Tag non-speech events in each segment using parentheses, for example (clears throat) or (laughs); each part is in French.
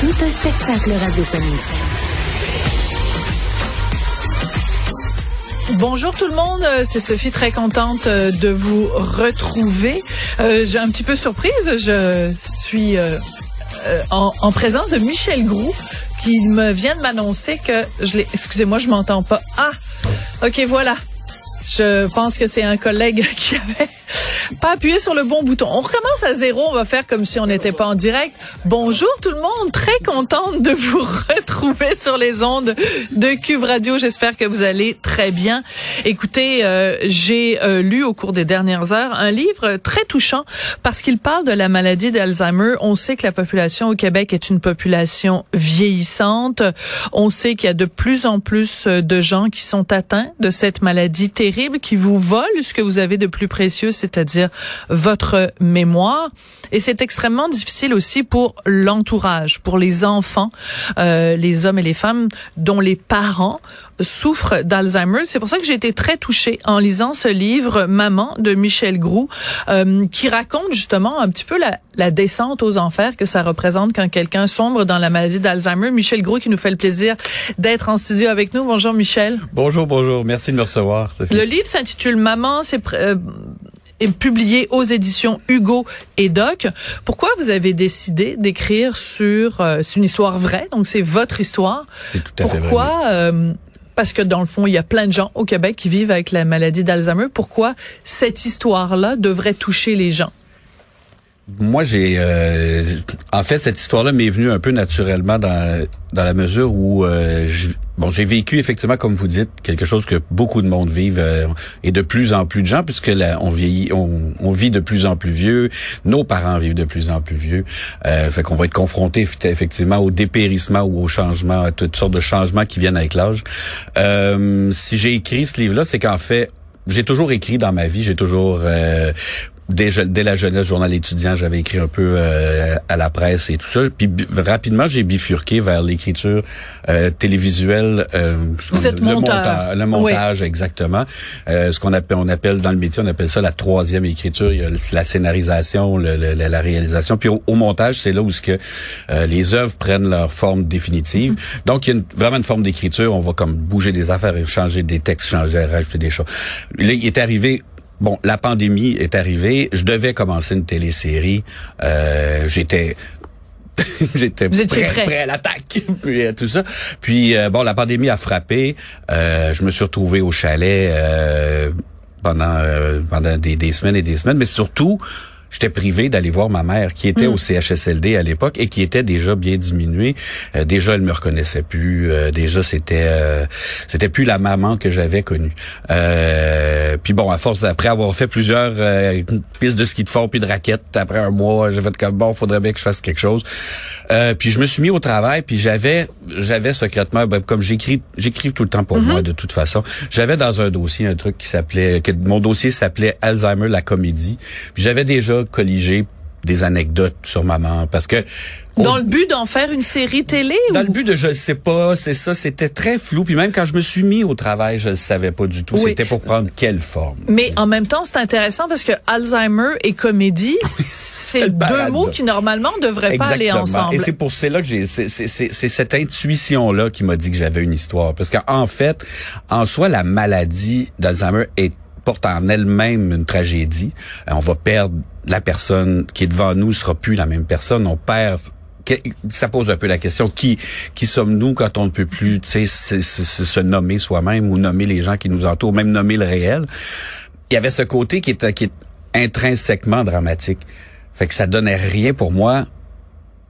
Tout un spectacle radiophonique. Bonjour tout le monde, euh, c'est Sophie, très contente euh, de vous retrouver. Euh, J'ai un petit peu surprise, je suis euh, en, en présence de Michel Groux qui me vient de m'annoncer que je l'ai. Excusez-moi, je m'entends pas. Ah, ok, voilà. Je pense que c'est un collègue (laughs) qui avait pas appuyé sur le bon bouton. On recommence à zéro, on va faire comme si on n'était pas en direct. Bonjour tout le monde, très contente de vous (laughs) retrouver sur les ondes de Cube Radio. J'espère que vous allez très bien. Écoutez, euh, j'ai euh, lu au cours des dernières heures un livre très touchant parce qu'il parle de la maladie d'Alzheimer. On sait que la population au Québec est une population vieillissante. On sait qu'il y a de plus en plus de gens qui sont atteints de cette maladie terrible qui vous vole ce que vous avez de plus précieux, c'est-à-dire votre mémoire. Et c'est extrêmement difficile aussi pour l'entourage, pour les enfants, euh, les hommes et les femmes dont les parents souffrent d'Alzheimer. C'est pour ça que j'ai été très touchée en lisant ce livre Maman de Michel Groux, euh, qui raconte justement un petit peu la, la descente aux enfers que ça représente quand quelqu'un sombre dans la maladie d'Alzheimer. Michel Groux qui nous fait le plaisir d'être en studio avec nous. Bonjour Michel. Bonjour, bonjour. Merci de me recevoir. Sophie. Le livre s'intitule Maman, c'est euh, est publié aux éditions Hugo et Doc. Pourquoi vous avez décidé d'écrire sur euh, c'est une histoire vraie, donc c'est votre histoire? C'est tout à fait vrai. Pourquoi euh, parce que dans le fond, il y a plein de gens au Québec qui vivent avec la maladie d'Alzheimer. Pourquoi cette histoire-là devrait toucher les gens? Moi, j'ai, euh, en fait, cette histoire-là m'est venue un peu naturellement dans dans la mesure où, euh, je- bon, j'ai vécu effectivement, comme vous dites, quelque chose que beaucoup de monde vivent euh, et de plus en plus de gens, puisque là, on vieillit, on, on vit de plus en plus vieux, nos parents vivent de plus en plus vieux, euh, fait qu'on va être confronté eff- effectivement au dépérissement ou au changement, à toutes sortes de changements qui viennent avec l'âge. Euh, si j'ai écrit ce livre-là, c'est qu'en fait, j'ai toujours écrit dans ma vie, j'ai toujours euh, dès, dès la jeunesse, journal étudiant, j'avais écrit un peu euh, à la presse et tout ça. Puis rapidement, j'ai bifurqué vers l'écriture euh, télévisuelle. euh, Vous êtes le monteur. monta- le montage, exactement. Euh, ce qu'on appelle, on appelle dans le métier, on appelle ça la troisième écriture. Il y a la scénarisation, le- le- la, réalisation. Puis au, au montage, c'est là où ce que euh, les œuvres prennent leur forme définitive. Donc il y a une- vraiment une forme d'écriture. On va comme bouger des affaires, changer des textes, changer, rajouter des choses. Là, il est arrivé Bon, la pandémie est arrivée. Je devais commencer une télésérie. Euh, j'étais (laughs) j'étais étiez prêt, prêt. à l'attaque (laughs) puis euh, tout ça. Puis euh, bon, la pandémie a frappé. Euh, je me suis retrouvé au chalet euh, pendant euh, pendant des, des semaines et des semaines, mais surtout J'étais privé d'aller voir ma mère qui était au CHSLD à l'époque et qui était déjà bien diminuée. Euh, déjà, elle me reconnaissait plus. Euh, déjà, c'était euh, c'était plus la maman que j'avais connue. Euh, puis bon, à force d'après avoir fait plusieurs pistes de ski de fond puis de raquettes, après un mois, j'ai fait comme bon, faudrait bien que je fasse quelque chose. Euh, puis je me suis mis au travail, puis j'avais j'avais secrètement, ben, comme j'écris j'écris tout le temps pour moi de toute façon, j'avais dans un dossier un truc qui s'appelait que mon dossier s'appelait Alzheimer la comédie. Puis j'avais déjà colligé des anecdotes sur maman parce que Dans le but d'en faire une série télé dans ou? le but de je le sais pas, c'est ça, c'était très flou. Puis même quand je me suis mis au travail, je le savais pas du tout. Oui. C'était pour prendre quelle forme? Mais en même temps, c'est intéressant parce que Alzheimer et comédie, (laughs) c'est deux mots qui normalement devraient pas aller ensemble. Et c'est pour cela que j'ai, c'est, c'est, c'est, c'est cette intuition-là qui m'a dit que j'avais une histoire. Parce qu'en fait, en soi, la maladie d'Alzheimer est porte en elle-même une tragédie. Euh, On va perdre la personne qui est devant nous, sera plus la même personne. On perd ça pose un peu la question qui qui sommes-nous quand on ne peut plus se, se- se- se nommer soi-même ou nommer les gens qui nous entourent même nommer le réel? Il y avait ce côté qui est qui est intrinsèquement dramatique. Fait que ça donnait rien pour moi.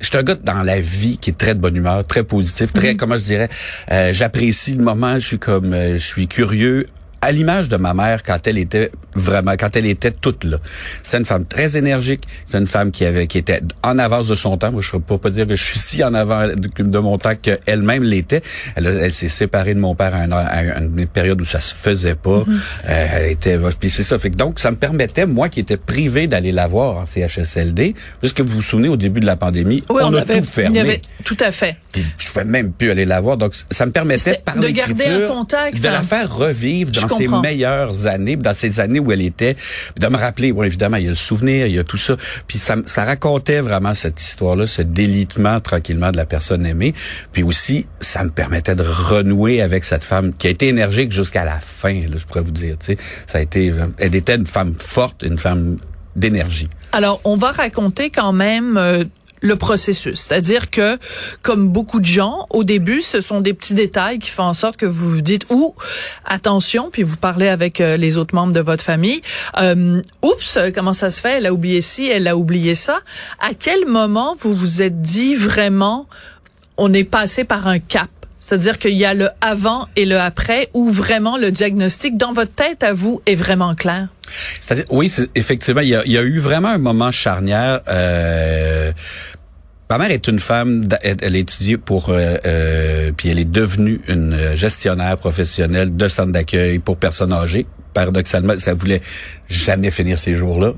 Je suis un gars dans la vie qui est très de bonne humeur, très positif, très, comment je dirais, euh, j'apprécie le moment, je suis comme, euh, je suis curieux à l'image de ma mère quand elle était vraiment, quand elle était toute là. C'était une femme très énergique. C'était une femme qui avait, qui était en avance de son temps. Moi, je ne peux pas dire que je suis si en avant de, mon temps qu'elle-même l'était. Elle, elle s'est séparée de mon père à, une période où ça se faisait pas. Mm-hmm. Euh, elle était, puis c'est ça. Fait que donc, ça me permettait, moi qui étais privé d'aller la voir en CHSLD, puisque vous vous souvenez, au début de la pandémie, on, a tout fermé. tout à fait. Puis, je pouvais même plus aller la voir. Donc, ça me permettait, par de garder un contact. de la faire revivre dans ses meilleures années, dans ces années où elle était, de me rappeler, bon, évidemment, il y a le souvenir, il y a tout ça. Puis ça, ça racontait vraiment cette histoire-là, ce délitement tranquillement de la personne aimée. Puis aussi, ça me permettait de renouer avec cette femme qui a été énergique jusqu'à la fin, là, je pourrais vous dire. Tu sais, ça a été, elle était une femme forte, une femme d'énergie. Alors, on va raconter quand même euh, le processus. C'est-à-dire que, comme beaucoup de gens, au début, ce sont des petits détails qui font en sorte que vous vous dites, ou attention, puis vous parlez avec euh, les autres membres de votre famille, euh, oups, comment ça se fait, elle a oublié ci, elle a oublié ça. À quel moment vous vous êtes dit vraiment, on est passé par un cap? C'est-à-dire qu'il y a le avant et le après, où vraiment le diagnostic dans votre tête à vous est vraiment clair? C'est-à-dire, oui, effectivement, il y, a, il y, a, eu vraiment un moment charnière. Euh, Ma mère est une femme, elle, elle a étudié pour, euh, euh, puis elle est devenue une gestionnaire professionnelle de centre d'accueil pour personnes âgées. Paradoxalement, ça voulait jamais finir ces jours-là.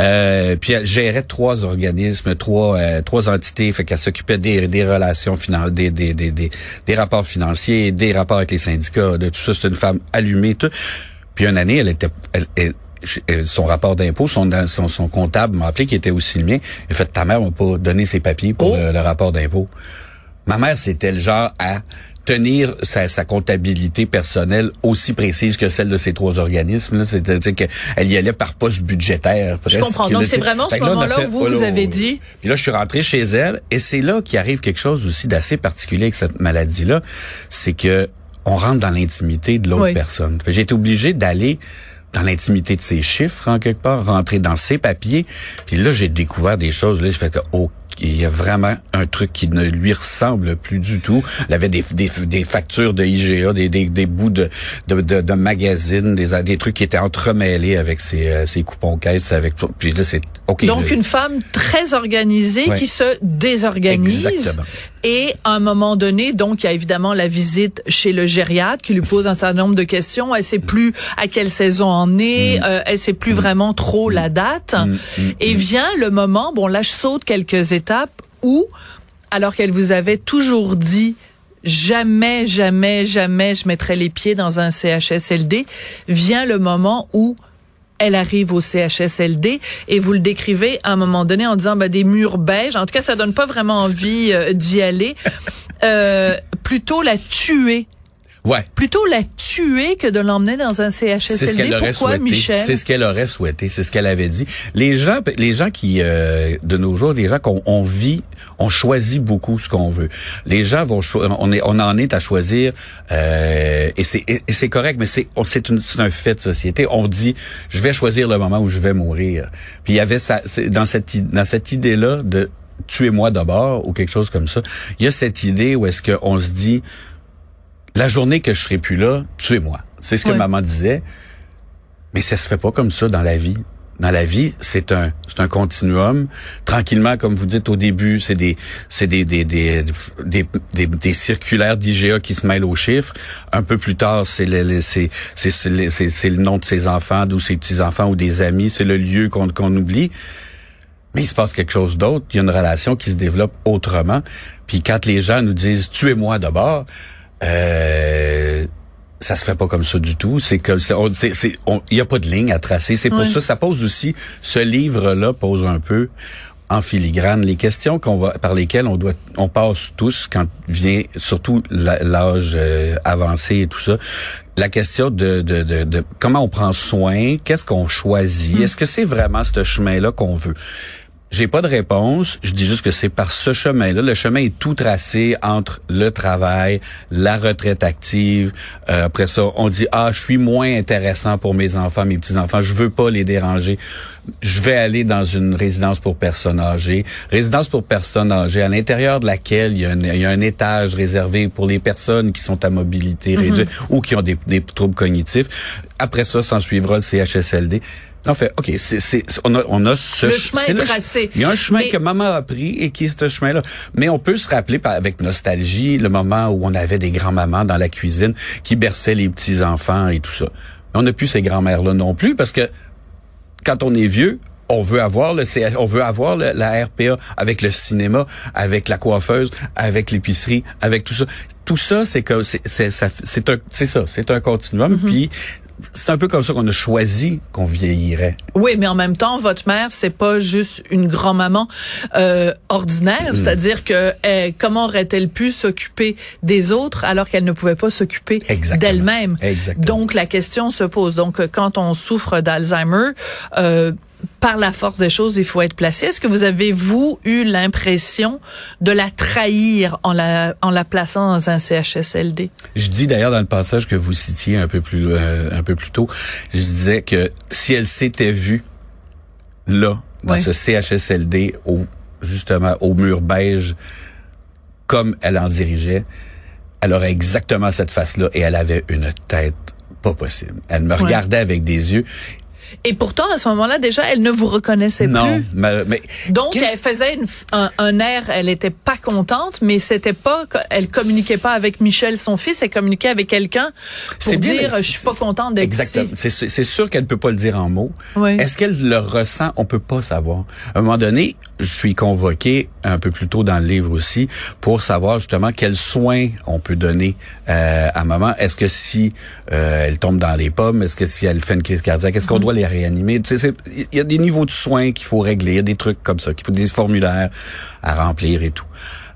Euh, puis elle gérait trois organismes, trois euh, trois entités, fait qu'elle s'occupait des, relations financières, des, des, des, des, rapports financiers, des rapports avec les syndicats, de tout ça. C'est une femme allumée. Tout. Puis une année, elle était, elle, euh, son rapport d'impôt, son, son, son, comptable m'a appelé qui était aussi le mien. Il fait ta mère m'a pas donné ses papiers pour oh. le, rapport d'impôt. Ma mère, c'était le genre à tenir sa, sa, comptabilité personnelle aussi précise que celle de ces trois organismes. C'est-à-dire qu'elle y allait par poste budgétaire. Je comprends. Donc, c'est vraiment ce moment-là où vous, vous avez dit... Puis là, je suis rentré chez elle et c'est là qu'il arrive quelque chose aussi d'assez particulier avec cette maladie-là. C'est que on rentre dans l'intimité de l'autre personne. J'ai été obligé d'aller dans l'intimité de ses chiffres, en quelque part, rentrer dans ses papiers. Puis là, j'ai découvert des choses. Là, je fais que, OK, il y a vraiment un truc qui ne lui ressemble plus du tout. Elle avait des, des, des factures de IGA, des, des, des bouts de, de, de, de magazines, des, des trucs qui étaient entremêlés avec ses, euh, ses coupons caisses. Avec, puis là, c'est OK. Donc, une femme très organisée qui se désorganise. Exactement. Et à un moment donné, donc, il y a évidemment la visite chez le gériatre qui lui pose un certain nombre de questions. Elle sait plus à quelle saison en est. Mm. Euh, elle sait plus mm. vraiment trop la date. Mm. Et vient le moment, bon, là, je saute quelques étapes où, alors qu'elle vous avait toujours dit jamais, jamais, jamais je mettrai les pieds dans un CHSLD, vient le moment où elle arrive au CHSLD et vous le décrivez à un moment donné en disant ben, des murs beiges. En tout cas, ça donne pas vraiment envie euh, d'y aller. Euh, plutôt la tuer. Ouais. Plutôt la tuer que de l'emmener dans un CHSLD. C'est ce qu'elle aurait Pourquoi, souhaité? Michel? C'est ce qu'elle aurait souhaité. C'est ce qu'elle avait dit. Les gens, les gens qui, euh, de nos jours, les gens qu'on vit, on choisit beaucoup ce qu'on veut. Les gens vont, on est, on en est à choisir, euh, et c'est, et, c'est correct, mais c'est, c'est, un fait de société. On dit, je vais choisir le moment où je vais mourir. Puis il y avait ça, dans cette, dans cette idée-là de tuez-moi d'abord ou quelque chose comme ça. Il y a cette idée où est-ce qu'on se dit la journée que je serai plus là, tuez-moi. C'est ce que maman disait. Mais ça se fait pas comme ça dans la vie. Dans la vie, c'est un c'est un continuum. Tranquillement, comme vous dites au début, c'est des c'est des des, des des des circulaires d'IGA qui se mêlent aux chiffres. Un peu plus tard, c'est le c'est c'est c'est le nom de ses enfants, ou ses petits enfants ou des amis. C'est le lieu qu'on qu'on oublie. Mais il se passe quelque chose d'autre. Il y a une relation qui se développe autrement. Puis quand les gens nous disent tuez-moi d'abord, euh, ça se fait pas comme ça du tout. C'est que c'est, il y a pas de ligne à tracer. C'est pour ça, ça pose aussi, ce livre-là pose un peu en filigrane les questions qu'on va par lesquelles on doit, on passe tous quand vient surtout l'âge euh, avancé et tout ça. La question de, de, de, comment on prend soin, qu'est-ce qu'on choisit, hmm. est-ce que c'est vraiment ce chemin-là qu'on veut? J'ai pas de réponse. Je dis juste que c'est par ce chemin-là. Le chemin est tout tracé entre le travail, la retraite active. Euh, après ça, on dit ah, je suis moins intéressant pour mes enfants, mes petits enfants. Je veux pas les déranger. Je vais aller dans une résidence pour personnes âgées. Résidence pour personnes âgées à l'intérieur de laquelle il y, a un, il y a un étage réservé pour les personnes qui sont à mobilité réduite ou qui ont des, des troubles cognitifs. Après ça, s'en suivra le CHSLD. En fait, OK, c'est, on, a, on a ce Le chemin est tracé. Il y a un chemin Mais- que maman a pris et qui est ce chemin-là. Mais on peut se rappeler par- avec nostalgie le moment où on avait des grands-mamans dans la cuisine qui berçaient les petits-enfants et tout ça. Mais on n'a plus ces grands-mères-là non plus parce que quand on est vieux, on veut avoir le CH on veut avoir le- la RPA avec le cinéma, avec la coiffeuse, avec l'épicerie, avec tout ça. Tout ça, c'est que c'est c'est un c'est ça, c'est un continuum. Puis c'est un peu comme ça qu'on a choisi qu'on vieillirait. Oui, mais en même temps, votre mère, c'est pas juste une grand-maman euh, ordinaire. C'est-à-dire que euh, comment aurait-elle pu s'occuper des autres alors qu'elle ne pouvait pas s'occuper d'elle-même? Exactement. Donc la question se pose. Donc quand on souffre d'Alzheimer. Euh, par la force des choses, il faut être placé. Est-ce que vous avez, vous, eu l'impression de la trahir en la, en la plaçant dans un CHSLD? Je dis d'ailleurs dans le passage que vous citiez un peu plus euh, un peu plus tôt, je disais que si elle s'était vue là dans ce CHSLD au justement au mur beige comme elle en dirigeait, elle aurait exactement cette face-là et elle avait une tête pas possible. Elle me regardait avec des yeux. Et pourtant, à ce moment-là, déjà, elle ne vous reconnaissait non, plus. mais, mais Donc, elle faisait une un, un air, elle était pas contente, mais c'était pas, elle communiquait pas avec Michel, son fils, elle communiquait avec quelqu'un pour dire, je suis pas contente d'être Exactement. ici. C'est, sûr qu'elle peut pas le dire en mots. Oui. Est-ce qu'elle le ressent? On peut pas savoir. À un moment donné, je suis convoqué un peu plus tôt dans le livre aussi pour savoir justement quels soins on peut donner euh, à maman. Est-ce que si euh, elle tombe dans les pommes, est-ce que si elle fait une crise cardiaque, est-ce qu'on Mm-hmm. doit les réanimer? Il y a des niveaux de soins qu'il faut régler, il y a des trucs comme ça, qu'il faut des formulaires à remplir et tout.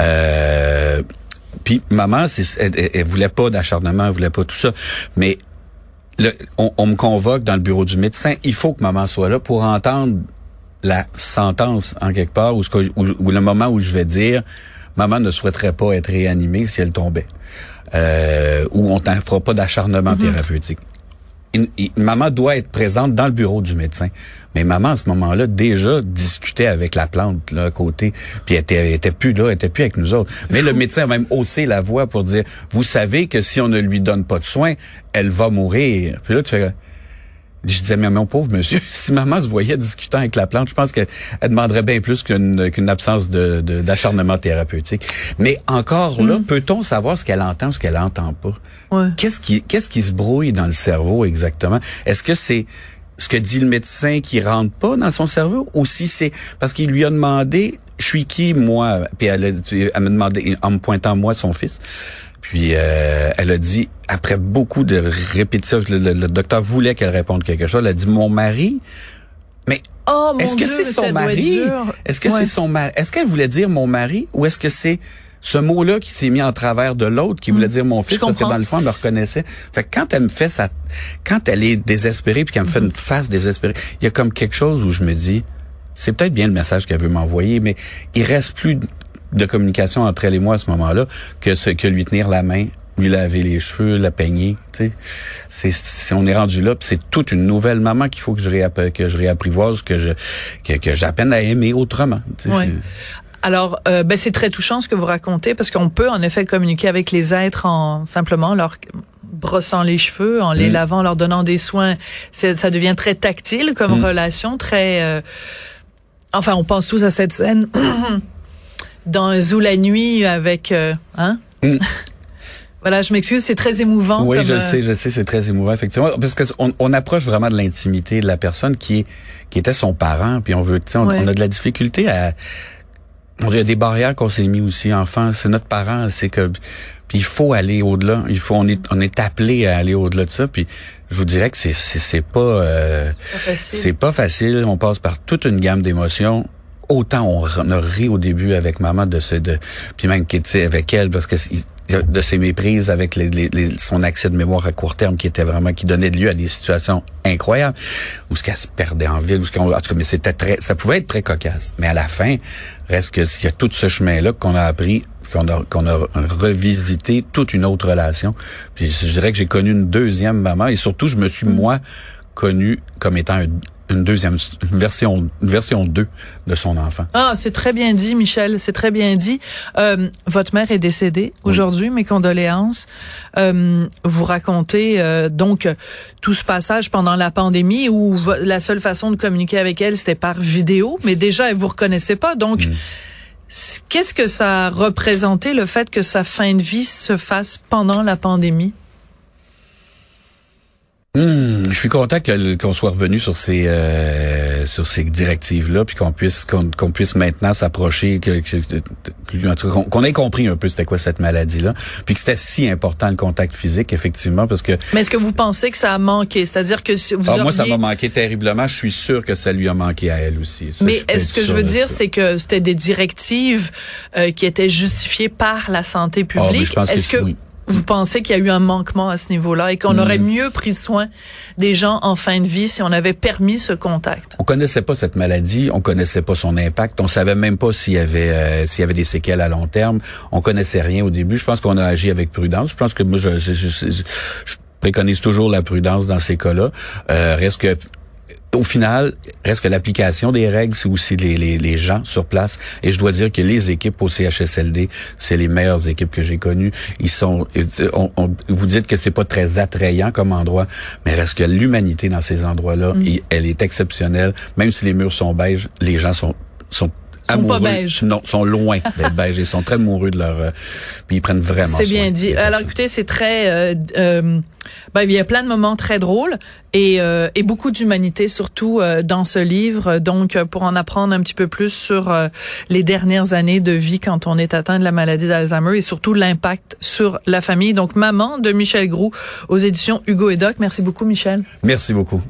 Euh, puis maman, elle, elle- elle voulait pas d'acharnement, elle voulait pas tout ça, mais le- on, on me convoque dans le bureau du médecin. Il faut que maman soit là pour entendre la sentence en quelque part ou, ce que- ou- ou le moment où je vais dire maman ne souhaiterait pas être réanimée si elle tombait euh, ou on t'en fera pas d'acharnement thérapeutique. Maman doit être présente dans le bureau du médecin. Mais maman, à ce moment-là, déjà discutait avec la plante là, à côté. Puis elle était, était plus là, elle était plus avec nous autres. Mais le médecin a même haussé la voix pour dire, vous savez que si on ne lui donne pas de soins, elle va mourir. Puis là, tu fais... Je disais, mais mon pauvre monsieur, (laughs) si maman se voyait discutant avec la plante, je pense qu'elle elle demanderait bien plus qu'une qu'une absence de de- d'acharnement thérapeutique. Mais encore là, peut-on savoir ce qu'elle entend ou ce qu'elle entend pas? Ouais. Qu'est-ce qui, qu'est-ce qui se brouille dans le cerveau exactement? Est-ce que c'est ce que dit le médecin qui rentre pas dans son cerveau ou si c'est parce qu'il lui a demandé, je suis qui moi? Puis elle, a, elle me demandé, en me pointant moi, son fils. Puis euh, elle a dit, après beaucoup de répétitions, le, le- le docteur voulait qu'elle réponde quelque chose. Elle a dit, mon mari, mais Oh est-ce que c'est son mari? Est-ce que Ouais. c'est son mari? Est-ce qu'elle voulait dire mon mari ou est-ce que c'est ce mot-là qui s'est mis en travers de l'autre qui voulait dire mon fils parce que dans le fond elle me reconnaissait. Fait que quand elle me fait ça, quand elle est désespérée puis qu'elle me fait une face désespérée, il y a comme quelque chose où je me dis c'est peut-être bien le message qu'elle veut m'envoyer, mais il reste plus de- communication entre elle et moi à ce moment-là que ce que lui tenir la main, lui laver les cheveux, la peigner. Tu sais, c'est, c'est- on est rendu là, c'est toute une nouvelle maman qu'il faut que je réapp- que je réapprivoise, que je que, que j'apprenne à aimer autrement. Ouais. Alors, euh, ben, c'est très touchant ce que vous racontez parce qu'on peut en effet communiquer avec les êtres en simplement leur brossant les cheveux, en les Mm. lavant, leur donnant des soins. Ça devient très tactile comme Mm. relation, très. euh, enfin, on pense tous à cette scène (clears throat) dans un Zoo la nuit avec, euh, hein? Mm. (laughs) Voilà, je m'excuse, c'est très émouvant. Oui, comme, je euh, sais, je sais, c'est très émouvant effectivement, parce que on, on approche vraiment de l'intimité de la personne qui est qui était son parent, puis on veut, tu sais, on, Ouais. on a de la difficulté à, on a des barrières qu'on s'est mis aussi enfant, c'est notre parent, c'est que, puis il faut aller au-delà, il faut, on est on est appelé à aller au-delà de ça, puis je vous dirais que c'est c'est pas euh, pas c'est pas facile, on passe par toute une gamme d'émotions autant on, a ri au début avec maman de ce de puis même qui était avec elle parce que de ses méprises avec les, les, son accès de mémoire à court terme qui était vraiment qui donnait lieu à des situations incroyables où ce qu'elle se perdait en ville où ce qu'on en tout cas mais c'était très ça pouvait être très cocasse mais à la fin reste que s'il y a tout ce chemin là qu'on a appris qu'on a, qu'on a revisité toute une autre relation. Puis je dirais que j'ai connu une deuxième maman et surtout je me suis moi connu comme étant une deuxième une version une version 2 de son enfant. Ah, c'est très bien dit Michel, c'est très bien dit. Euh, votre mère est décédée aujourd'hui, mes condoléances. Euh, vous racontez euh, donc tout ce passage pendant la pandémie où la seule façon de communiquer avec elle c'était par vidéo, mais déjà elle vous reconnaissait pas donc mm. Qu'est-ce que ça a représenté le fait que sa fin de vie se fasse pendant la pandémie? Je suis content qu'on soit revenu sur ces euh, sur ces directives là, puis qu'on puisse qu'on puisse maintenant s'approcher, que, qu'on ait compris un peu c'était quoi cette maladie là, puis que c'était si important le contact physique effectivement parce que. Mais est-ce que vous pensez que ça a manqué, c'est-à-dire que vous ah, moi ça m'a manqué terriblement. Je suis sûr que ça lui a manqué à elle aussi. Mais est-ce que je veux dire c'est que c'était des directives euh, qui étaient justifiées par la santé ah, publique? est-ce que, vous pensez qu'il y a eu un manquement à ce niveau-là et qu'on hmm. aurait mieux pris soin des gens en fin de vie si on avait permis ce contact? On connaissait pas cette maladie, on connaissait pas son impact, on savait même pas s'il y avait euh, s'il y avait des séquelles à long terme, on connaissait rien au début. Je pense qu'on a agi avec prudence. Je pense que moi je, je, je, préconise toujours la prudence dans ces cas-là. Euh, reste que au final, reste que l'application des règles, c'est aussi les, les, les, gens sur place. Et je dois dire que les équipes au CHSLD, c'est les meilleures équipes que j'ai connues. Ils sont, on, vous dites que c'est pas très attrayant comme endroit, mais reste que l'humanité dans ces endroits-là, mm. elle est exceptionnelle. Même si les murs sont beiges, les gens sont sont sont pas beiges. Non, sont loin d'être (laughs) beiges. Ils sont très amoureux de leur... Euh, puis ils prennent vraiment C'est bien dit. Alors écoutez, c'est très... Euh, euh, ben, il y a plein de moments très drôles et, euh, et beaucoup d'humanité surtout euh, dans ce livre. Donc, pour en apprendre un petit peu plus sur les dernières années de vie quand on est atteint de la maladie d'Alzheimer et surtout l'impact sur la famille. Donc, Maman de Michel Groux aux éditions Hugo et Doc. Merci beaucoup, Michel. Merci beaucoup.